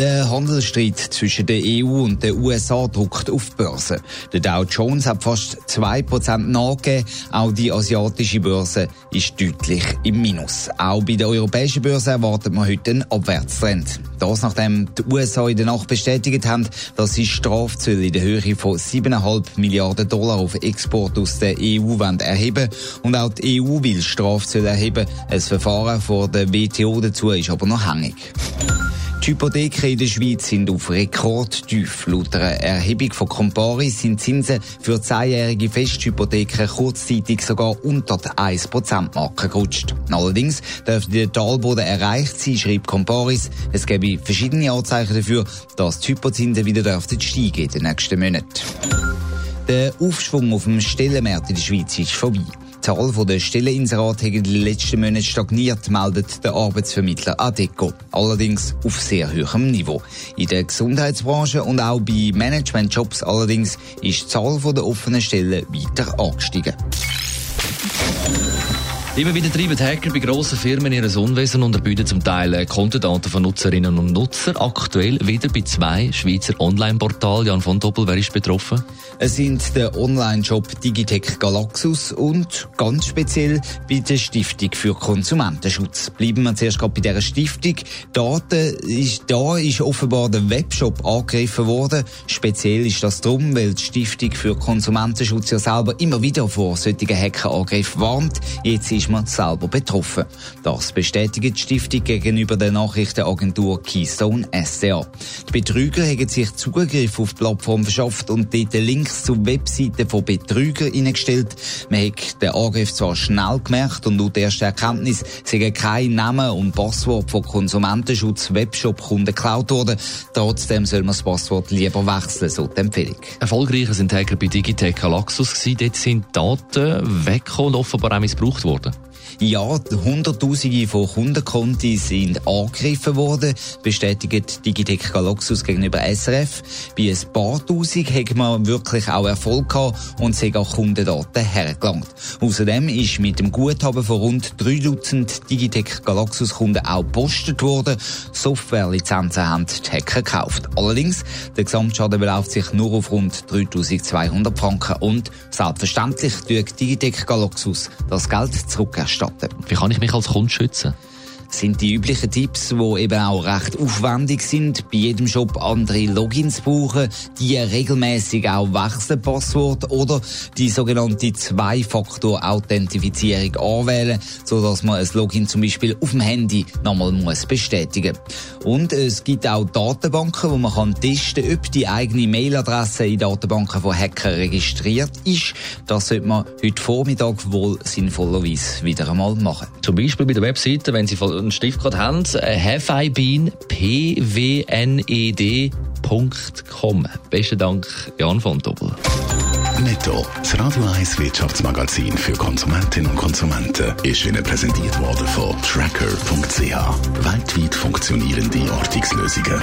Der Handelsstreit zwischen der EU und den USA druckt auf die Börse. Der Dow Jones hat fast 2% nachgegeben. Auch die asiatische Börse ist deutlich im Minus. Auch bei der europäischen Börse erwartet man heute einen Abwärtstrend. Das nachdem die USA in der Nacht bestätigt haben, dass sie Strafzölle in der Höhe von 7,5 Milliarden Dollar auf Export aus der EU erheben und auch die EU will Strafzölle erheben. Ein Verfahren vor der WTO dazu ist aber noch hängig. Die Hypotheken in der Schweiz sind auf Rekordtief. Laut einer Erhebung von Comparis sind Zinsen für zehnjährige Festhypotheken kurzzeitig sogar unter die 1%-Marke gerutscht. Allerdings dürfte der Talboden erreicht sein, schreibt Comparis. Es gäbe verschiedene Anzeichen dafür, dass die Hypozinsen wieder dürften steigen in den nächsten Monaten. Der Aufschwung auf dem Stellenmarkt in der Schweiz ist vorbei. Die Zahl der Stelleninserate hat in den letzten Monaten stagniert, meldet der Arbeitsvermittler ADECO. Allerdings auf sehr hohem Niveau. In der Gesundheitsbranche und auch bei Managementjobs allerdings ist die Zahl der offenen Stellen weiter angestiegen. Immer wieder treiben Hacker bei grossen Firmen ihres Unwesen und erbieten zum Teil äh, Kontodaten von Nutzerinnen und Nutzern. Aktuell wieder bei zwei Schweizer Online-Portalen. Jan von Doppel, wer ist betroffen? Es sind der Online-Shop Digitech Galaxus und ganz speziell bei der Stiftung für Konsumentenschutz. Bleiben wir zuerst gerade bei dieser Stiftung. Daten ist, da ist offenbar der Webshop angegriffen worden. Speziell ist das darum, weil die Stiftung für Konsumentenschutz ja selber immer wieder vor solchen Hackerangriffen warnt. Jetzt ist man selber betroffen. Das bestätigt die Stiftung gegenüber der Nachrichtenagentur Keystone SDA. Die Betrüger haben sich Zugriff auf die Plattform verschafft und dort Links zu Webseiten von Betrügern eingestellt. Man hat den Angriff zwar schnell gemerkt und laut erster Erkenntnis sind kein Name und Passwort von Konsumentenschutz Webshop-Kunden geklaut worden. Trotzdem soll man das Passwort lieber wechseln, so die Empfehlung. Erfolgreicher sind Hacker bei Digitech Galaxus gewesen. Dort sind Daten weggekommen und offenbar auch missbraucht worden. Ja, Hunderttausende von Kundenkonti sind angegriffen worden, bestätigt Digitec Galaxus gegenüber SRF. Bei ein paar Tausend hat man wirklich auch Erfolg gehabt und sich auch Kundendaten hergelangt. Außerdem ist mit dem Guthaben von rund 3 Dutzend Digitec Galaxus Kunden auch gepostet worden. Softwarelizenzen haben die Hacker gekauft. Allerdings, der Gesamtschaden beläuft sich nur auf rund 3200 Franken und selbstverständlich tut Digitec Galaxus das Geld zurückerstatten starten. Wie kann ich mich als Kunde schützen? Sind die üblichen Tipps, die eben auch recht aufwendig sind. Bei jedem Shop andere Logins brauchen, die regelmäßig auch wechseln Passwort oder die sogenannte Zwei-Faktor-Authentifizierung anwählen, so dass man ein Login zum Beispiel auf dem Handy nochmal muss bestätigen. Und es gibt auch Datenbanken, wo man kann testen, ob die eigene Mailadresse in Datenbanken von Hackern registriert ist. Das sollte man heute Vormittag wohl sinnvollerweise wieder einmal machen. Zum Beispiel bei der Webseite, wenn Sie einen Stift gerade haben, äh, have I been pwned.com. Besten Dank, Jan von Doppel. Netto, das Radio 1 Wirtschaftsmagazin für Konsumentinnen und Konsumenten, ist Ihnen präsentiert worden von Tracker.ch. Weltweit funktionierende Ortungslösungen.